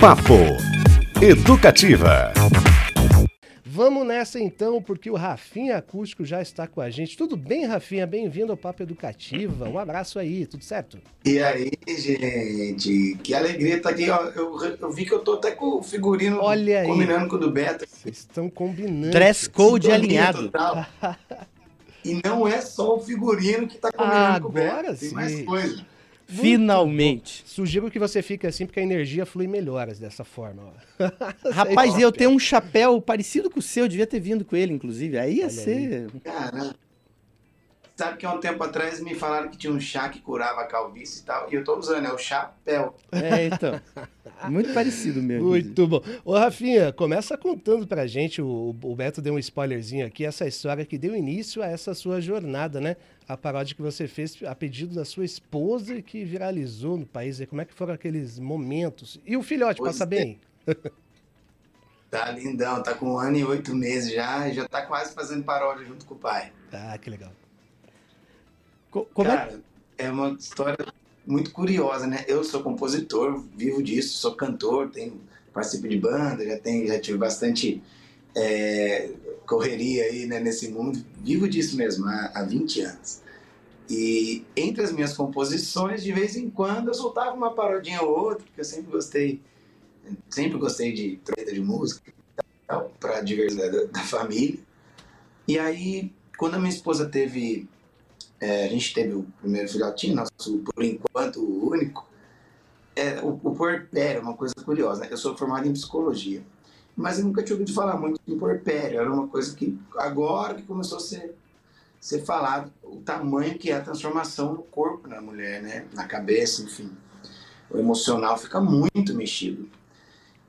Papo Educativa. Vamos nessa então, porque o Rafinha Acústico já está com a gente. Tudo bem, Rafinha? Bem-vindo ao Papo Educativa. Um abraço aí, tudo certo? E aí, gente? Que alegria estar aqui. Ó, eu, eu vi que eu tô até com o figurino Olha aí. combinando com o do Beto. Vocês estão combinando. Dress code Sintonia alinhado. E não é só o figurino que tá combinando com o Agora Beto. Tem sim. mais coisa. Finalmente. Sugiro que você fique assim, porque a energia flui melhor dessa forma. ó. Rapaz, eu tenho um chapéu parecido com o seu, eu devia ter vindo com ele, inclusive. Aí ia Olha ser. Cara, sabe que há um tempo atrás me falaram que tinha um chá que curava a calvície e tal. E eu tô usando, é o chapéu. É, então. Muito parecido mesmo. Muito bom. Ô, Rafinha, começa contando pra gente, o, o Beto deu um spoilerzinho aqui, essa história que deu início a essa sua jornada, né? A paródia que você fez a pedido da sua esposa e que viralizou no país. E como é que foram aqueles momentos? E o filhote, Pois passa é. bem? Tá lindão, tá com um ano e oito meses já. E já tá quase fazendo paródia junto com o pai. Ah, que legal. Co- Como é Cara, é uma história muito curiosa, né? Eu sou compositor, vivo disso, sou cantor, tenho, participo de banda, já, tenho, já tive bastante é, correria aí né, nesse mundo. Vivo disso mesmo há, há 20 anos. E entre as minhas composições, de vez em quando eu soltava uma parodinha ou outra, porque eu sempre gostei, sempre gostei de treta de música para diversidade da, da família. E aí, quando a minha esposa teve é, a gente teve o primeiro filhotinho, nosso, por enquanto, o único. É, o, o puerpério é uma coisa curiosa, né? Eu sou formado em psicologia, mas eu nunca tinha ouvido falar muito em puerpério. Era uma coisa que, agora que começou a ser, ser falado, o tamanho que é a transformação no corpo da mulher, né? Na cabeça, enfim. O emocional fica muito mexido.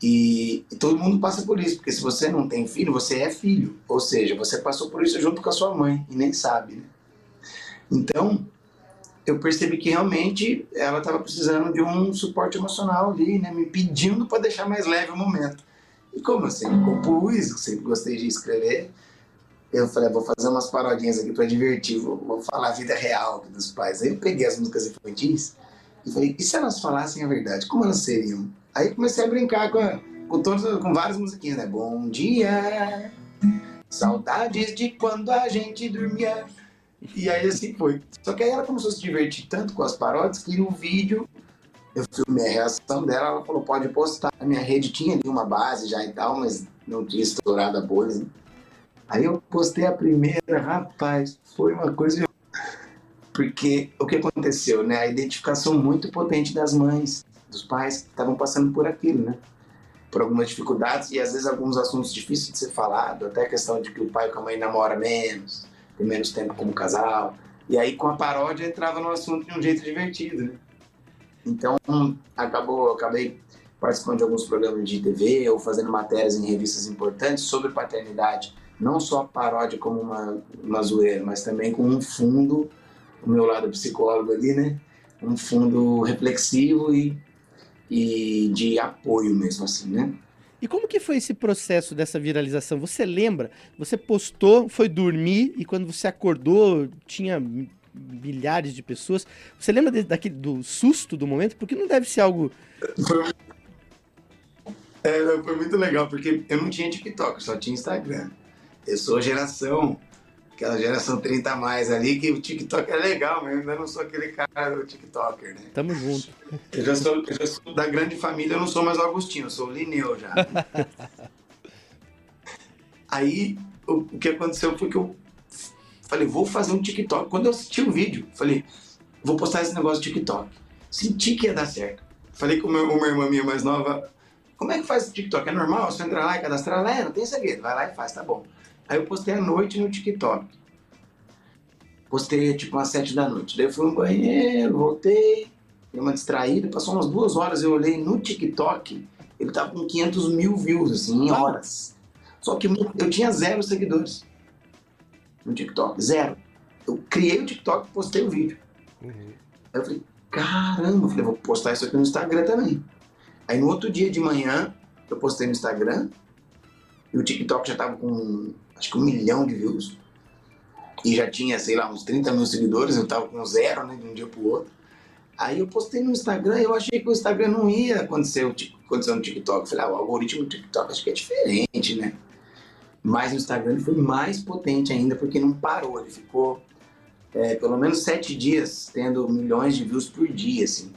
E, e todo mundo passa por isso, porque se você não tem filho, você é filho. Ou seja, você passou por isso junto com a sua mãe e nem sabe, né? Então, eu percebi que realmente ela estava precisando de um suporte emocional ali, né? Me pedindo para deixar mais leve o momento. E como eu sempre compus, sempre gostei de escrever, eu falei, "Ah, vou fazer umas parodinhas aqui para divertir, vou, vou falar a vida real dos pais. Aí eu peguei as músicas infantis e falei, e se elas falassem a verdade, como elas seriam? Aí comecei a brincar com, a- com, todas, com várias musiquinhas, né? Bom dia, saudades de quando a gente dormia. E aí assim foi. Só que aí ela começou a se divertir tanto com as paródias que no vídeo eu filmei a reação dela, ela falou, pode postar. A minha rede tinha ali uma base já e tal, mas não tinha estourado a bolha. né? Aí eu postei a primeira, rapaz, foi uma coisa. Porque o que aconteceu, né? A identificação muito potente das mães, dos pais que estavam passando por aquilo, né? Por algumas dificuldades e às vezes alguns assuntos difíceis de ser falado, até a questão de que o pai com a mãe namora menos, menos tempo como casal. E aí com a paródia entrava no assunto de um jeito divertido, né? Então acabou, acabei participando de alguns programas de TV ou fazendo matérias em revistas importantes sobre paternidade, não só paródia como uma, uma zoeira, mas também com um fundo, o meu lado psicólogo ali, né? Um fundo reflexivo e, e de apoio mesmo, assim, né? E como que foi esse processo dessa viralização? Você lembra? Você postou, foi dormir e quando você acordou tinha milhares de pessoas. Você lembra de- daquele, do susto do momento? Porque não deve ser algo. Foi, é, foi muito legal, porque eu não tinha TikTok, só tinha Instagram. Eu sou geração, aquela geração 30 a mais ali, que o TikTok é legal mesmo, ainda não sou aquele cara do TikToker, né? Tamo junto. Eu já sou, eu já sou da grande família, eu não sou mais o Agostinho, eu sou o Lineu já. Aí, o, o que aconteceu foi que eu falei, vou fazer um TikTok. Quando eu assisti o vídeo, falei, vou postar esse negócio de TikTok. Senti que ia dar certo. Falei com o meu- uma irmã minha mais nova, como é que faz o TikTok? É normal? Você entra lá e cadastrar lá? É, não tem segredo, vai lá e faz, tá bom. Aí eu postei à noite no TikTok. Postei tipo umas sete da noite. Daí eu fui no banheiro, voltei, dei uma distraída, passou umas duas horas, eu olhei no TikTok, ele tava com 500 mil views, assim, em horas. Só que eu tinha zero seguidores no TikTok, zero. Eu criei o TikTok e postei o vídeo. Uhum. Aí eu falei, caramba, eu falei, vou postar isso aqui no Instagram também. Aí no outro dia de manhã, eu postei no Instagram, e o TikTok já tava com, acho que um milhão de views. E já tinha, sei lá, uns 30 mil seguidores, eu tava com zero, né, de um dia pro outro. Aí eu postei no Instagram, eu achei que o Instagram não ia acontecer o que aconteceu no TikTok. Falei, ah, o algoritmo do TikTok acho que é diferente, né? Mas no Instagram foi mais potente ainda, porque não parou. Ele ficou é, pelo menos sete dias tendo milhões de views por dia, assim.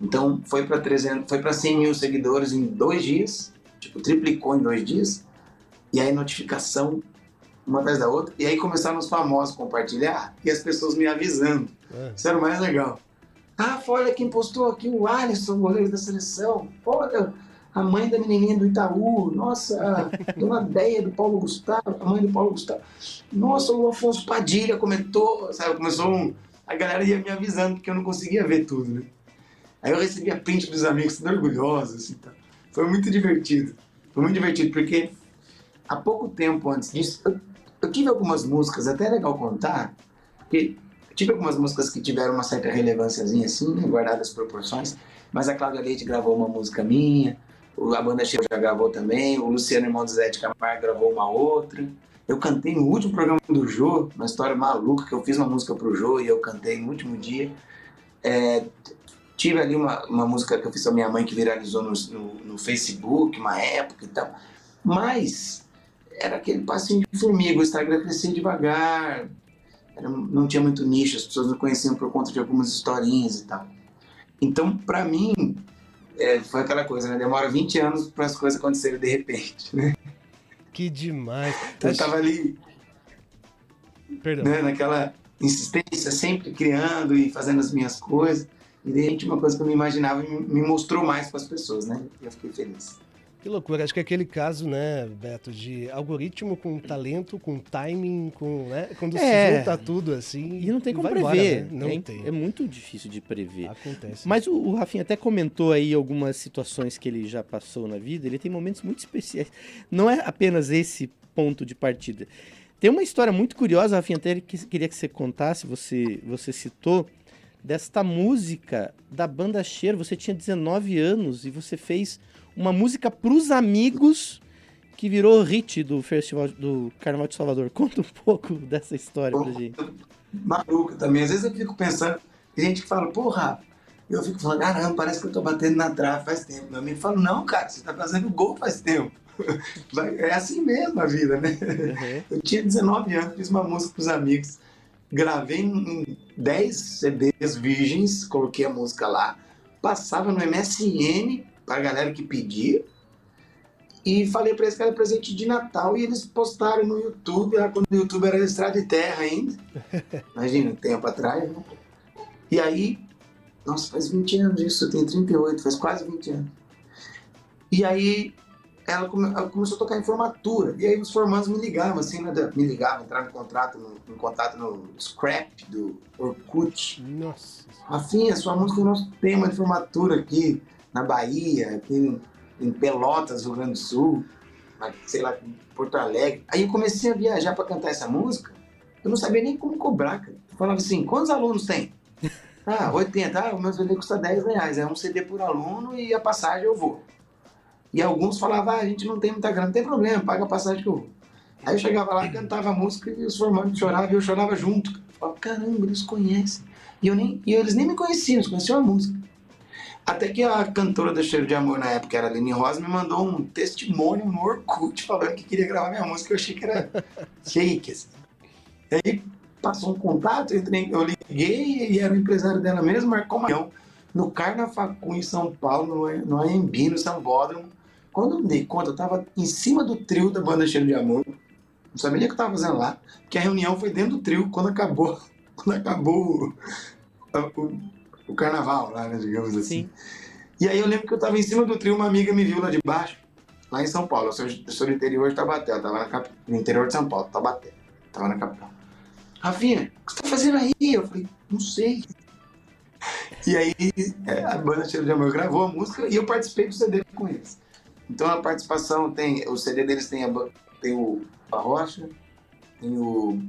Então foi para 300, foi para 100 mil seguidores em dois dias, tipo triplicou em dois dias. E aí notificação uma atrás da outra. E aí começaram os famosos a compartilhar e as pessoas me avisando. É. Isso era o mais legal. Ah, olha quem postou aqui o Alisson, goleiro da seleção. Olha, a mãe da menininha do Itaú. Nossa, tem uma ideia do Paulo Gustavo, a mãe do Paulo Gustavo. Nossa, o Afonso Padilha comentou, sabe? Começou um... A galera ia me avisando, porque eu não conseguia ver tudo, né? Aí eu recebia print dos amigos, tudo orgulhosos, assim, tá? Foi muito divertido. Foi muito divertido, porque há pouco tempo antes disso, eu, eu tive algumas músicas, até é legal contar, porque Tive algumas músicas que tiveram uma certa relevânciazinha assim, né, guardadas proporções, mas a Cláudia Leite gravou uma música minha, a banda Cheiro já gravou também, o Luciano Irmão do Zé de Camargo gravou uma outra. Eu cantei no último programa do Jô, uma história maluca, que eu fiz uma música pro Jô e eu cantei no último dia. É, tive ali uma, uma música que eu fiz com a minha mãe que viralizou no, no, no Facebook, uma época e tal. Mas era aquele passinho de formiga, o Instagram crescia devagar, era, não tinha muito nicho, as pessoas não conheciam por conta de algumas historinhas e tal. Então, para mim, é, foi aquela coisa, né? Demora 20 anos para as coisas acontecerem de repente, né? Que demais. Então, eu tava ali, Perdão. Né, naquela insistência, sempre criando e fazendo as minhas coisas. E de repente, uma coisa que eu não imaginava me mostrou mais para as pessoas, né? E eu fiquei feliz. Que loucura, acho que é aquele caso, né, Beto, de algoritmo com talento, com timing, com, né, quando é, se junta tudo assim. E não tem como prever. Embora, né? Não é, tem. É muito difícil de prever. Acontece. Mas o, o Rafinha até comentou aí algumas situações que ele já passou na vida, ele tem momentos muito especiais. Não é apenas esse ponto de partida. Tem uma história muito curiosa, Rafinha, até que queria que você contasse, você, você citou, desta música da banda Cheiro. Você tinha 19 anos e você fez uma música pros amigos que virou hit do festival do Carnaval de Salvador. Conta um pouco dessa história pra gente. Maluca também. Às vezes eu fico pensando, tem gente que fala, porra, eu fico falando, caramba, parece que eu tô batendo na trave faz tempo. Meu amigo fala, não, cara, você tá fazendo gol faz tempo. É assim mesmo a vida, né? Uhum. Eu tinha 19 anos, fiz uma música pros amigos, gravei em 10 CDs virgens, coloquei a música lá, passava no MSN para a galera que pedia. E falei para eles que era presente de Natal e eles postaram no YouTube, quando o YouTube era estrada de terra ainda. Imagina, um tempo atrás. Né? E aí, nossa, faz 20 anos isso, eu tenho 38, faz quase 20 anos. E aí, ela, come, ela começou a tocar em formatura. E aí, os formandos me ligavam, assim, né, me ligavam, entravam em, contrato no, em contato no Scrap do Orkut. Nossa. Rafinha, sua música é o nosso tema de formatura aqui na Bahia, aqui em Pelotas, Rio Grande do Sul, sei lá, Porto Alegre. Aí eu comecei a viajar para cantar essa música, eu não sabia nem como cobrar, cara. Eu falava assim, quantos alunos tem? Ah, 80, ah, o meu CD custa 10 reais, é um CD por aluno e a passagem eu vou. E alguns falavam, ah, a gente não tem muita grana, não tem problema, paga a passagem que eu vou. Aí eu chegava lá, cantava a música e os formandos choravam e eu chorava junto. Eu falava, caramba, eles conhecem. E, eu nem, e eles nem me conheciam, eles conheciam a música. Até que a cantora do Cheiro de Amor na época, era a Lene Rosa, me mandou um testemunho no Orkut falando que queria gravar minha música. Eu achei que era fake. Assim. E aí passou um contato, eu, entrei, eu liguei e era o empresário dela mesmo, marcou uma no Carnafacu em São Paulo, no, AMB, no Sambódromo. Quando eu me dei conta, eu estava em cima do trio da banda Cheiro de Amor. Não sabia nem o que eu estava fazendo lá, porque a reunião foi dentro do trio quando acabou, quando acabou o, o carnaval lá, né, digamos assim. Sim. E aí eu lembro que eu estava em cima do trio, uma amiga me viu lá de baixo, lá em São Paulo. Eu sou, eu sou do interior de Tabaté, eu tava na cap... no interior de São Paulo, Tabaté. Tava na capital. Rafinha, o que você tá fazendo aí? Eu falei, não sei. E aí é, a banda Cheiro de Amor gravou a música e eu participei do CD com eles. Então a participação tem, o CD deles tem, a, tem o Rocha, tem o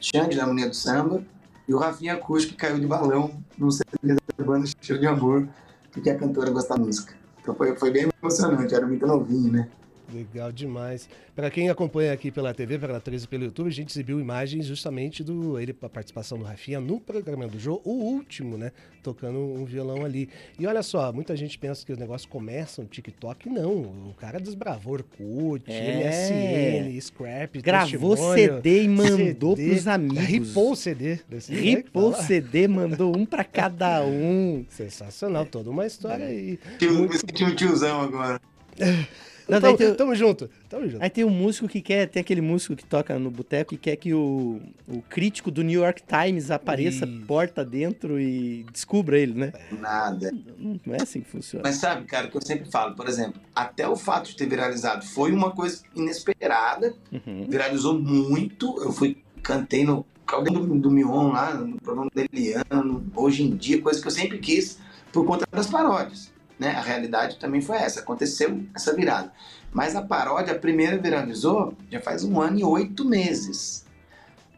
Xande da Harmonia do Samba e o Rafinha Acústico que caiu de balão no CD da banda Cheiro de Amor, porque a cantora gostava da música. Então foi, foi bem emocionante, era muito novinho, né? Legal demais. Para quem acompanha aqui pela TV, pela 13 pelo YouTube, a gente exibiu imagens justamente do ele a participação do Rafinha no programa do jogo, o último, né, tocando um violão ali. E olha só, muita gente pensa que o negócio começa no TikTok, não. O cara desbravou Orkut, É. MSN, Scrap, Gravou CD e mandou CD, pros amigos. Ripou o CD. desse jeito que Ripou o. CD, mandou um pra cada um. Sensacional, toda uma história aí. Tio, me senti um tiozão agora. Não, Tamo, tem- tamo junto, tamo junto. Aí tem um músico que quer, tem aquele músico que toca no boteco e quer que o, o crítico do New York Times apareça Isso. porta dentro e descubra ele, né? Nada. Não não é assim que funciona. Mas sabe, cara, o que eu sempre falo, por exemplo, até o fato de ter viralizado foi uma coisa inesperada, Uhum. viralizou muito. Eu fui, cantei no Caldeirão do, do Mion lá, no programa da Eliano, hoje em dia, coisa que eu sempre quis por conta das paródias. Né? A realidade também foi essa, aconteceu essa virada. Mas a paródia, a primeira viralizou já faz um ano e oito meses.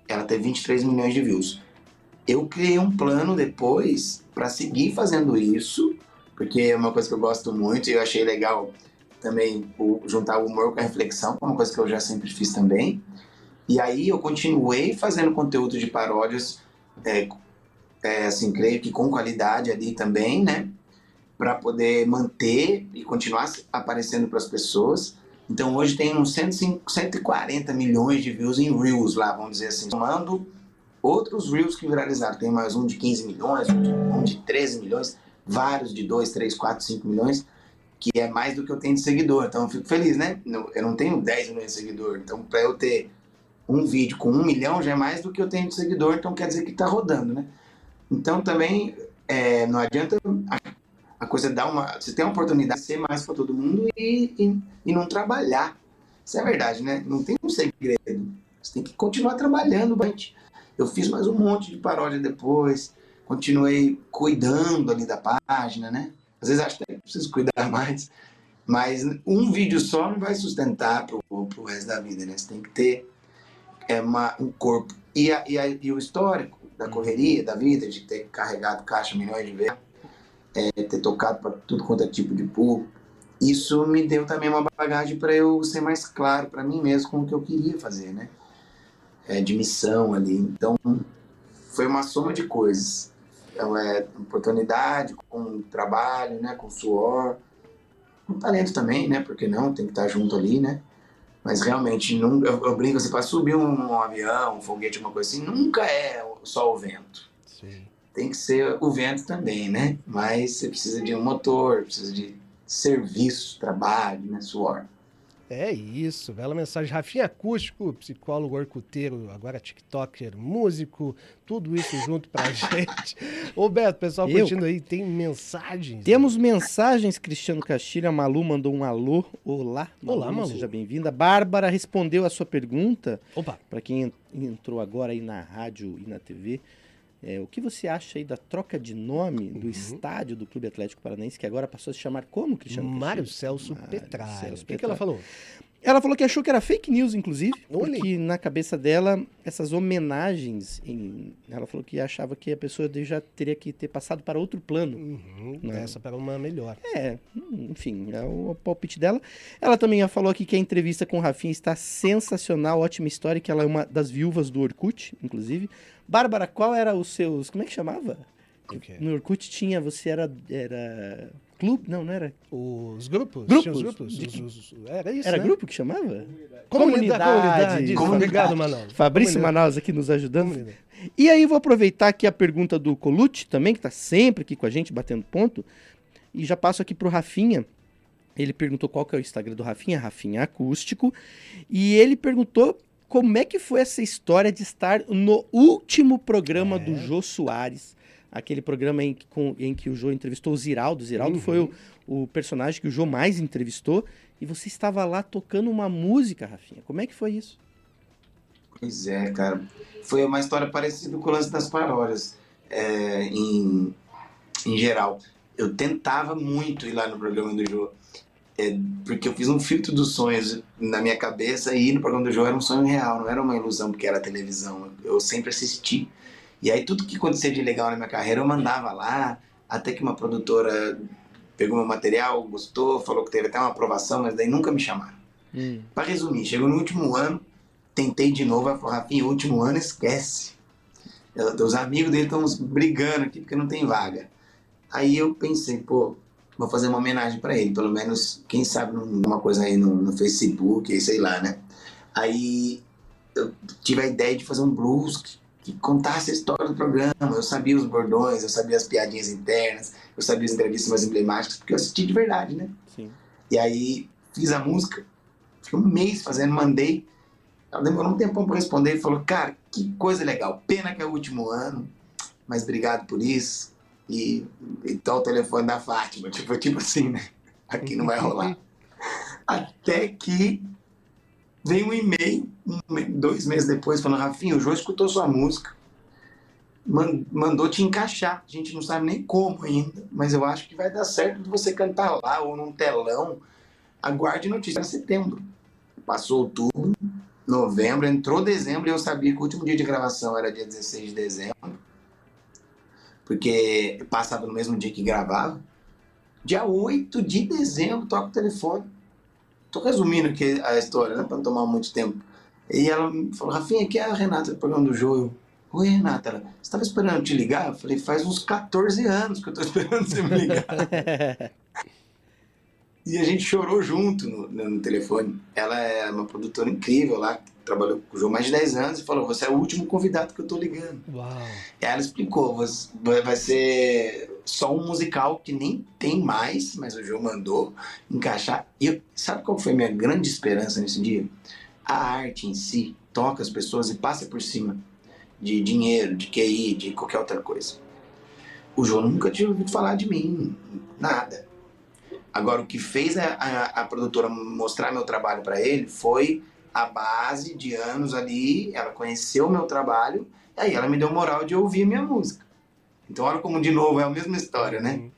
Ela teve 23 milhões de views. Eu criei um plano depois para seguir fazendo isso, porque é uma coisa que eu gosto muito e eu achei legal também o- juntar o humor com a reflexão, é uma coisa que eu já sempre fiz também. E aí eu continuei fazendo conteúdo de paródias, é, é, assim, creio que com qualidade ali também, né? Para poder manter e continuar aparecendo para as pessoas. Então hoje tem uns 105, 140 milhões de views em Reels lá, vamos dizer assim. Somando outros Reels que viralizaram. Tem mais um de 15 milhões, um de, um de 13 milhões, vários de 2, 3, 4, 5 milhões que é mais do que eu tenho de seguidor. Então eu fico feliz, né? Eu não tenho 10 milhões de seguidor. Então, para eu ter um vídeo com um milhão já é mais do que eu tenho de seguidor, então quer dizer que tá rodando, né? Então também é, não adianta a, a coisa dar uma. Você tem uma oportunidade de ser mais para todo mundo e, e, e não trabalhar. Isso é verdade, né? Não tem um segredo. Você tem que continuar trabalhando, gente. Eu fiz mais um monte de paródia depois, continuei cuidando ali da página, né? Às vezes acho até que preciso cuidar mais, mas um vídeo só não vai sustentar pro, pro resto da vida, né? Você tem que ter é, uma, um corpo. E, a- e, a- e o histórico da correria, da vida, de ter carregado caixa milhões de vezes, é, ter tocado para tudo quanto é tipo de público, isso me deu também uma bagagem para eu ser mais claro para mim mesmo com o que eu queria fazer, né? É, de missão ali. Então, foi uma soma de coisas. Então, é oportunidade, com trabalho, né? Com suor, com talento também, né? Porque não, tem que estar junto ali, né? Mas realmente, eu, brinco assim, para subir um avião, um foguete, uma coisa assim, nunca é só o vento. Tem que ser o vento também, né? Mas você precisa de um motor, precisa de serviço, trabalho, né? Suor. É isso, bela mensagem. Rafinha Acústico, psicólogo, orcuteiro, agora TikToker, músico, tudo isso junto pra gente. Ô Beto, pessoal Eu? curtindo aí, tem mensagens? Temos mensagens, Cristiano Castilho. A Malu mandou um alô. Olá, Malu, Olá, Malu. Seja bem-vinda. Bárbara respondeu a sua pergunta. Opa, Para quem en- entrou agora aí na rádio e na TV, é, o que você acha aí da troca de nome do Uhum. estádio do Clube Atlético Paranaense, que agora passou a se chamar como, Cristiano Mário? Celso Mário. Celso O que, que ela falou? Ela falou que achou que era fake news, inclusive, Olha. porque na cabeça dela, essas homenagens, em- ela falou que achava que a pessoa já teria que ter passado para outro plano. Uhum, Não. Essa para uma melhor. É, hum, enfim, é o palpite dela. Ela também falou aqui que a entrevista com o Rafinha está sensacional, ótima história, que ela é uma das viúvas do Orkut, inclusive. Bárbara, qual era os seus. Como é que chamava? O quê? No Orkut tinha, você era. Era. Clube? Não, não era. Os grupos? Grupos? Os grupos? De Os- os- era isso, Era né? grupo que chamava? Comunidade. Comunidade. Obrigado, Manaus. Fabrício Comunidade. Manaus aqui nos ajudando. Comunidade. E aí vou aproveitar aqui a pergunta do Colucci também, que está sempre aqui com a gente, batendo ponto. E já passo aqui pro Rafinha. Ele perguntou qual que é o Instagram do Rafinha, Rafinha Acústico. E ele perguntou como é que foi essa história de estar no último programa É. do Jô Soares. Aquele programa em que, com- em que o Jô entrevistou o Ziraldo. O Ziraldo Uhum. foi o, o personagem que o Jô mais entrevistou. E você estava lá tocando uma música, Rafinha. Como é que foi isso? Pois é, cara. Foi uma história parecida com o lance das paródias, é, em, em geral. Eu tentava muito ir lá no programa do Jô, é, porque eu fiz um filtro dos sonhos na minha cabeça e ir no programa do Jô era um sonho real, não era uma ilusão porque era televisão. Eu sempre assisti. E aí tudo que acontecia de legal na minha carreira eu mandava lá, até que uma produtora pegou meu material, gostou, falou que teve até uma aprovação, mas daí nunca me chamaram. Hum. Pra resumir, chegou no último ano, tentei de novo, ela falou, Rafinha, último ano esquece. Eu- os amigos dele estão brigando aqui porque não tem vaga. Aí eu pensei, pô, vou fazer uma homenagem pra ele, pelo menos, quem sabe, uma coisa aí no, no Facebook, sei lá, né? Aí eu tive a ideia de fazer um blues que, contasse a história do programa. Eu sabia os bordões, eu sabia as piadinhas internas, eu sabia as entrevistas mais emblemáticas, porque eu assisti de verdade, né? Sim. E aí fiz a música, fiquei um mês fazendo, mandei. Ela demorou um tempão para responder e falou: Cara, que coisa legal, pena que é o último ano, mas obrigado por isso. E então o telefone da Fátima, tipo, tipo assim, né? Aqui não vai rolar. Até que veio um e-mail, um dois meses depois, falando: Rafinha, o João escutou sua música, man- mandou te encaixar. A gente não sabe nem como ainda, mas eu acho que vai dar certo de você cantar lá ou num telão. Aguarde notícia em setembro. Passou outubro, novembro, entrou dezembro e eu sabia que o último dia de gravação era dia 16 de dezembro. Porque passava no mesmo dia que gravava. Dia 8 de dezembro, toca o telefone. Tô resumindo aqui a história, né? Pra não tomar muito tempo. E ela falou, Rafinha, aqui é a Renata do programa do Joio. Oi, Renata. Ela, você tava esperando eu te ligar? Eu falei, faz uns 14 anos que eu tô esperando você me ligar. E a gente chorou junto no, no- telefone. Ela é uma produtora incrível lá, que trabalhou com o João mais de 10 anos, e falou: Você é o último convidado que eu tô ligando. Uau. E ela explicou: "Você- vai vai ser só um musical que nem tem mais, mas o João mandou encaixar. E eu- sabe qual foi a minha grande esperança nesse dia? A arte em si toca as pessoas e passa por cima de dinheiro, de QI, de qualquer outra coisa. O João nunca tinha ouvido falar de mim, nada. Agora, o que fez a, a, a produtora mostrar meu trabalho para ele foi a base de anos ali. Ela conheceu o meu trabalho, e aí ela me deu moral de ouvir minha música. Então, olha como, de novo, é a mesma história, né?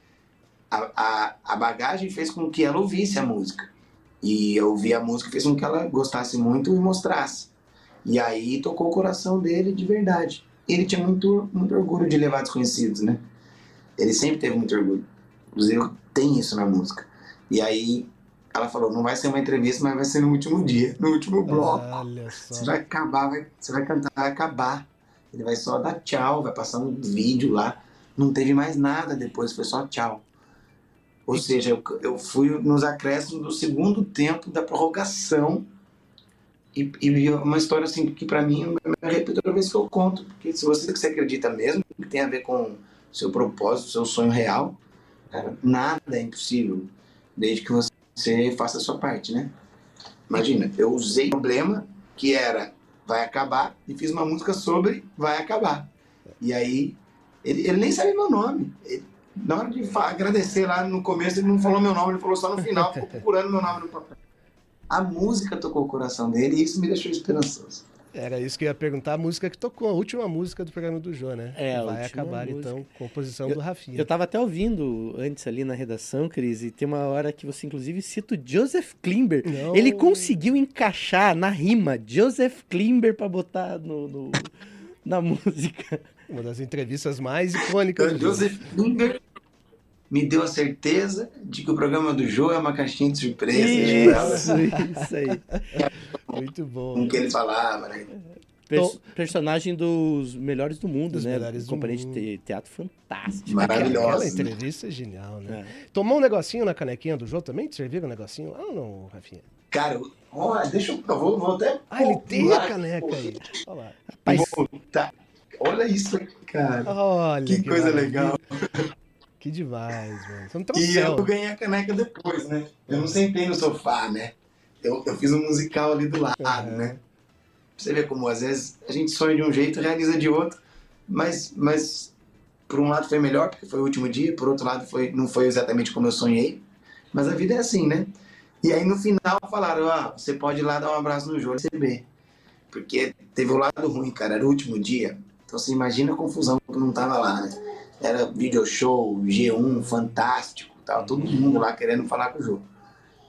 A, a, a bagagem fez com que ela ouvisse a música. E eu ouvir a música fez com que ela gostasse muito e mostrasse. E aí tocou o coração dele de verdade. Ele tinha muito, muito orgulho de levar desconhecidos, né? Ele sempre teve muito orgulho. Inclusive, tem isso na música. E aí ela falou: não vai ser uma entrevista, mas vai ser no último dia, no último bloco. Você vai acabar, vai, você vai cantar, vai acabar. Ele vai só dar tchau, vai passar um vídeo lá. Não teve mais nada depois, foi só tchau. Ou seja, eu, eu fui nos acréscimos do segundo tempo da prorrogação. E, e uma história assim que pra mim eu arrepio toda vez que eu conto. Porque se você, que acredita mesmo, que tem a ver com seu propósito, seu sonho real, cara, nada é impossível. Desde que você faça a sua parte, né? Imagina, eu usei o problema que era vai acabar e fiz uma música sobre vai acabar. E aí, ele, ele nem sabe meu nome. Ele- na hora de agradecer lá no começo, ele não falou meu nome, ele falou só no final, ficou procurando meu nome no papel. A música tocou o coração dele e isso me deixou esperançoso. Era isso que eu ia perguntar, a música que tocou, a última música do programa do Jô, né? É, Vai acabar, música. então, composição do Rafinha. Eu tava até ouvindo antes ali na redação, Cris, e tem uma hora que você inclusive cita o Joseph Klimber. Não. Ele conseguiu encaixar na rima Joseph Klimber pra botar no, no- na música. Uma das entrevistas mais icônicas Então, Jô. Joseph Finger me deu a certeza de que o programa do Joe é uma caixinha de surpresa. Isso, isso aí. Muito bom. com o que ele falava, né? Pers- personagem dos melhores do mundo, Dos né? melhores do Companhia de mundo. te- teatro fantástico. Maravilhosa. Aquela né? entrevista é genial, né? É. Tomou um negocinho na canequinha do Jô também? Te serviram um negocinho? Ah, não, Rafinha. Cara, olha, deixa eu. Eu vou, vou até. Ah, ele tem a caneca aí. Olha lá. Rapaz, Tá. Olha isso aqui, cara. Olha Que coisa maravilha. legal. Que demais, mano. Você não E eu troféu. ganhei a caneca depois, né? Eu não sentei no sofá, né? Eu, eu fiz um musical ali do lado, Uhum. né? Você ver como às vezes a gente sonha de um jeito e realiza de outro. Mas, mas por um lado foi melhor, porque foi o último dia, por outro lado foi, não foi exatamente como eu sonhei. Mas a vida é assim, né? E aí no final falaram, ah, você pode ir lá dar um abraço no Jô e receber. Porque teve o lado ruim, cara, era o último dia. Então você imagina a confusão que não tava lá, né? Era video show, G1, fantástico, tava todo mundo lá querendo falar com o Jô.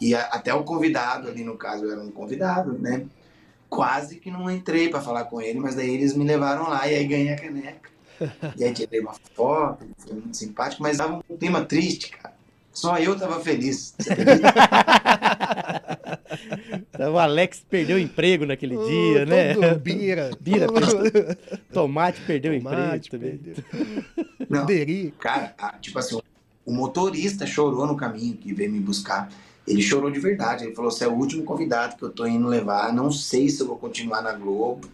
E a- até o convidado ali, no caso, eu era um convidado, né? Quase que não entrei pra falar com ele, mas daí eles me levaram lá e aí ganhei a caneca. E aí tirei uma foto, foi muito simpático, mas dava um clima triste, cara. Só eu tava feliz. Acredita? O Alex perdeu o emprego naquele dia, né? Bira. Bira perdeu- Tomate perdeu o Tomate, emprego também. perdeu. Não, Deri. Cara, tipo assim, o motorista chorou no caminho que veio me buscar. Ele chorou de verdade. Ele falou: Você é o último convidado que eu tô indo levar. Não sei se eu vou continuar na Globo.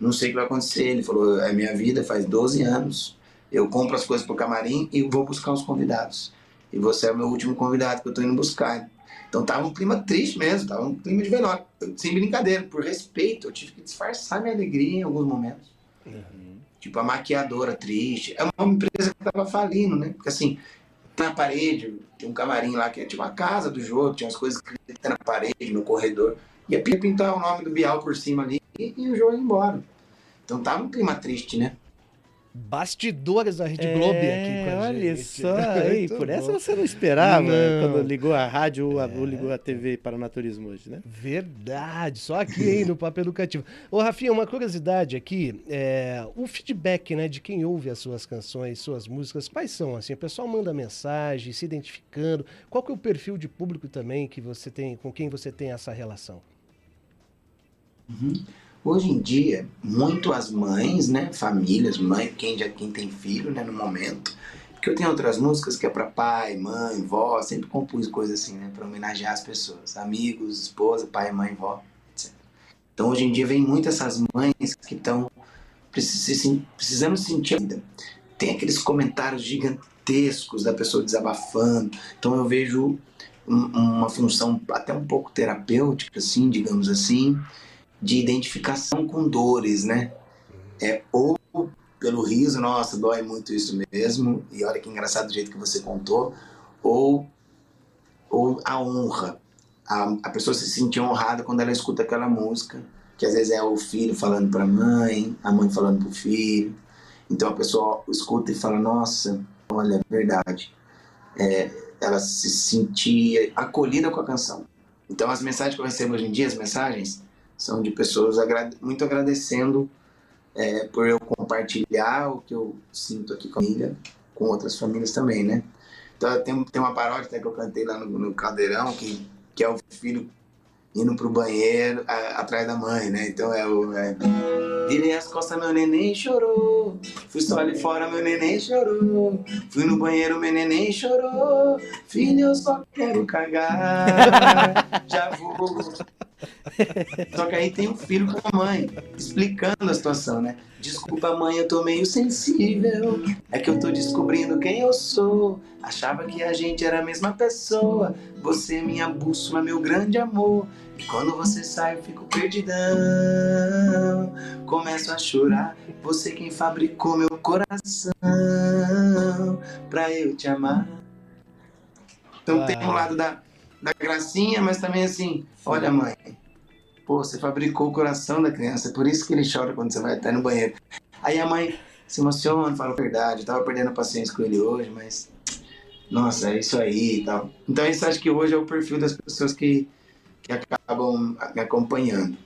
Não sei o que vai acontecer. Ele falou: É minha vida, faz 12 anos. Eu compro as coisas pro camarim e vou buscar os convidados. E você é o meu último convidado que eu tô indo buscar. Então tava um clima triste mesmo, tava um clima de velório. Eu- Sem brincadeira, por respeito, eu tive que disfarçar minha alegria em alguns momentos. Tipo, a maquiadora triste. É uma empresa que tava falindo, né? Porque assim, na parede, tem um camarim lá que é tipo a casa do jogo, tinha umas coisas escritas na parede, no corredor. Ia pintar o nome do Bial por cima ali e, e o jogo ia embora. Então tava um clima triste, né? Bastidores da Rede Globo aqui com a É, olha gente. só, aí, por essa bom. você não esperava Não. quando ligou a rádio ou, a- ou ligou a TV para o naturismo hoje, né? Verdade, só aqui, hein, no Papo Educativo. Ô, Rafinha, uma curiosidade aqui, é, o feedback, né, de quem ouve as suas canções, suas músicas, quais são, assim, o pessoal manda mensagem, se identificando, qual que é o perfil de público também que você tem, com quem você tem essa relação? Hoje em dia, muito as mães, né? Famílias, mãe, quem já quem tem filho, né? No momento. Porque eu tenho outras músicas que é para pai, mãe, vó, sempre compus coisas assim, né? Para homenagear as pessoas, amigos, esposa, pai, mãe, vó, etc. Então hoje em dia vem muito essas mães que estão precisando sentir a vida. Tem aqueles comentários gigantescos da pessoa desabafando. Então eu vejo um- uma função até um pouco terapêutica, assim, digamos assim, de identificação com dores, né? É, ou pelo riso, nossa, dói muito isso mesmo, e olha que engraçado do jeito que você contou, ou, ou a honra. A, a pessoa se sentir honrada quando ela escuta aquela música, que às vezes é o filho falando para a mãe, a mãe falando para o filho. Então a pessoa escuta e fala: Nossa, olha, é verdade. É, ela se sentir acolhida com a canção. Então as mensagens que eu recebo hoje em dia, as mensagens, são de pessoas agra- muito agradecendo é, por eu compartilhar o que eu sinto aqui com a família, com outras famílias também, né? Então tem, tem uma paródia que eu cantei lá no, no Caldeirão, que, que é o filho indo pro banheiro a- atrás da mãe, né? Então é o. É, Virei as costas, meu neném chorou. Fui só ali fora, meu neném chorou. Fui no banheiro, meu neném chorou. Filho, eu só quero cagar. Já vou. Só que aí tem um filho com a mãe, explicando a situação, né? Desculpa, mãe, eu tô meio sensível. É que eu tô descobrindo quem eu sou. Achava que a gente era a mesma pessoa. Você é minha bússola, meu grande amor. E quando você sai, eu fico perdidão. Começo a chorar. Você quem fabricou meu coração pra eu te amar. Então tem um lado da, da gracinha, mas também assim, olha mãe, pô, você fabricou o coração da criança, é por isso que ele chora quando você vai até no banheiro. Aí a mãe se emociona, fala a verdade, eu tava perdendo a paciência com ele hoje, mas nossa, é isso aí e tal. Então isso acho que hoje é o perfil das pessoas que, que acabam me acompanhando.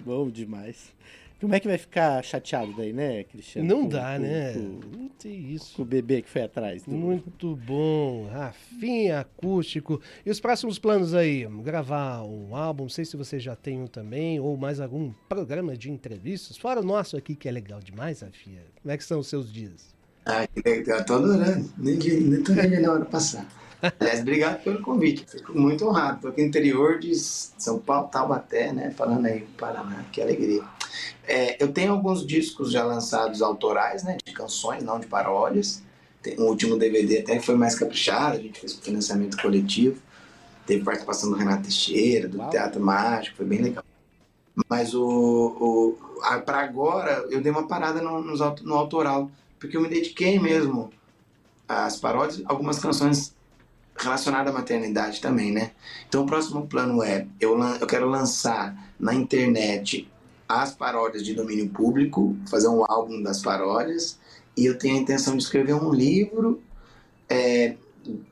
Bom demais. Como é que vai ficar chateado daí, né, Cristiano? Não Com- dá, com- né? Com, Não tem isso. com o bebê que foi atrás. do- Muito bom, Rafinha acústico. E os próximos planos aí? Gravar um álbum, não sei se você já tem um também, ou mais algum programa de entrevistas, fora o nosso aqui, que é legal demais, Rafinha. Como é que são os seus dias? Ai, que legal, eu tô adorando, nem, nem tô vendo a hora passar. Aliás, obrigado pelo convite, fico muito honrado. Tô aqui no interior de São Paulo, Taubaté, né? Falando aí do Paraná, que alegria. É, eu tenho alguns discos já lançados autorais, né? De canções, não de paródias. Tem um último DVD até que foi mais caprichado, a gente fez com financiamento coletivo. Teve participação do Renato Teixeira, do Uau. Teatro Mágico, foi bem legal. Mas o, o para agora eu dei uma parada no, aut- no autoral, porque eu me dediquei mesmo às paródias, algumas canções relacionadas à maternidade também, né? Então o próximo plano é eu, eu quero lançar na internet as paródias de domínio público, fazer um álbum das paródias, e eu tenho a intenção de escrever um livro é,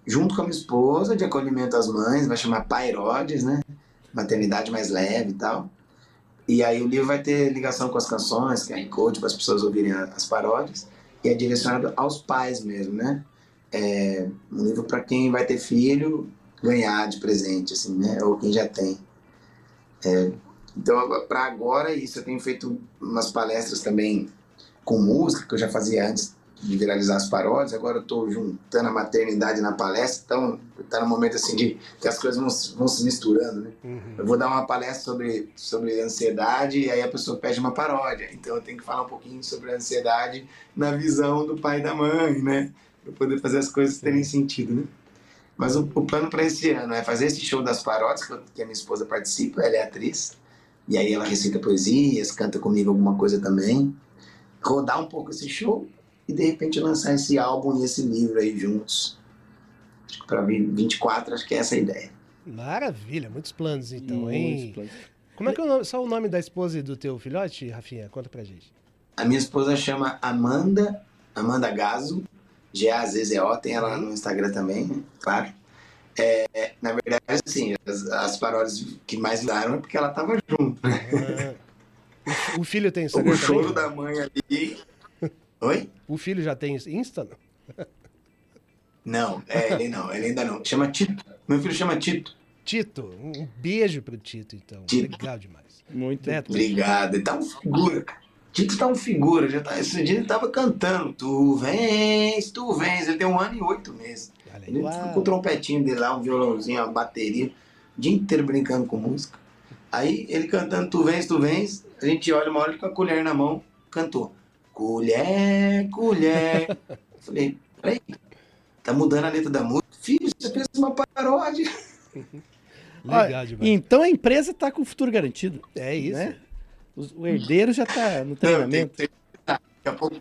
junto com a minha esposa de acolhimento às mães, vai chamar Pairodes, né? Maternidade mais leve e tal. E aí o livro vai ter ligação com as canções, QR Code, para as pessoas ouvirem as paródias, e é direcionado aos pais mesmo, né? É um livro para quem vai ter filho ganhar de presente, assim, né? Ou quem já tem. É, então, para agora, é isso. Eu tenho feito umas palestras também com música, que eu já fazia antes de viralizar as paródias. Agora eu estou juntando a maternidade na palestra. Então, está no momento assim de que as coisas vão, vão se misturando, né? Uhum. Eu vou dar uma palestra sobre, sobre ansiedade e aí a pessoa pede uma paródia. Então, eu tenho que falar um pouquinho sobre a ansiedade na visão do pai e da mãe, né? Para poder fazer as coisas terem sentido, né? Mas o, o plano para esse ano é fazer esse show das paródias, que, a minha esposa participa, ela é atriz. E aí ela recita poesias, canta comigo alguma coisa também. Rodar um pouco esse show e de repente lançar esse álbum e esse livro aí juntos. Acho que para 24, acho que é essa a ideia. Maravilha, muitos planos então, Muitos hein? planos. Como é que é o nome, só o nome da esposa e do teu filhote, Rafinha? Conta pra gente. A minha esposa chama Amanda, Amanda Gazo, G-A-Z-Z-O, tem ela no Instagram também, né? claro. É, na verdade, assim, as, as paródias que mais daram é porque ela tava junto, né? Ah, o, filho tem Instagram O choro também? da mãe ali. Oi? O filho já tem Insta? não? Não, é, ele não, ele ainda não. Chama Tito. Meu filho chama Tito. Tito, um beijo pro Tito, então. Tito. Legal demais. Muito. Neto, Obrigado. Ele tá um figura, cara. Tito tá um figura. Já tá, esse dia ele tava cantando. Tu vens, tu vens. Ele tem um ano e oito meses. Olha aí. Ele Uau. fica com o trompetinho dele lá, um violãozinho, uma bateria, o dia inteiro brincando com música. Aí ele cantando Tu Vens, Tu Vens, a gente olha uma hora com a colher na mão, cantou. Colher, colher. Eu Falei, peraí, tá mudando a letra da música? Filho, você fez uma paródia. Legal Olha. Então a empresa tá com o futuro garantido. É isso. Né? O herdeiro já tá no Não, tem treinamento. ter- Daqui a pouco,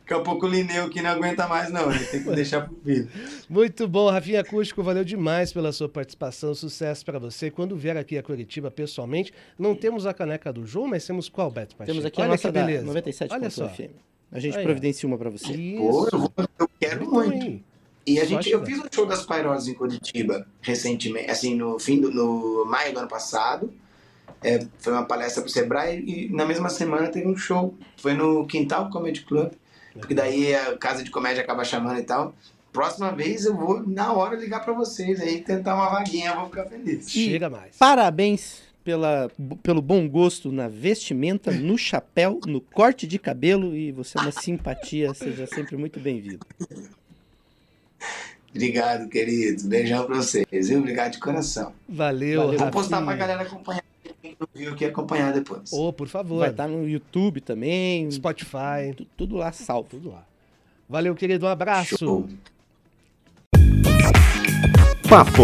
daqui a pouco o Lineu que não aguenta mais, não. Ele tem que deixar pro filho. Muito bom, Rafinha Acústico, valeu demais pela sua participação, sucesso pra você. Quando vier aqui a Curitiba pessoalmente, não temos a caneca do João, mas temos qual, Beto Pacheco? Temos aqui Olha a nossa que beleza. 97 Olha só. FM. A gente ó. providencia uma pra você. Isso. Pô, eu, vou- eu quero Então, muito. aí. E a gente, eu fiz um show das Pairoses em Curitiba recentemente, assim, no fim do no maio do ano passado. É, foi uma palestra pro Sebrae e na mesma semana teve um show. Foi no Quintal Comedy Club, porque daí a casa de comédia acaba chamando e tal. Próxima vez eu vou na hora ligar pra vocês aí, tentar uma vaguinha, eu vou ficar feliz. Chega mais. Parabéns pela, pelo bom gosto na vestimenta, no chapéu, no corte de cabelo e você é uma simpatia. Seja sempre muito bem-vindo. Obrigado, queridos. Beijão pra vocês, viu? Obrigado de coração. Valeu, Valeu. Vou postar pra galera acompanhar. Quem não viu que acompanhar depois. Ô, por favor. Vai estar no YouTube também. Spotify, tu- Tudo lá salvo. tudo lá. Valeu, querido. Um abraço. Show. Papo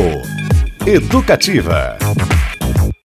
Educativa.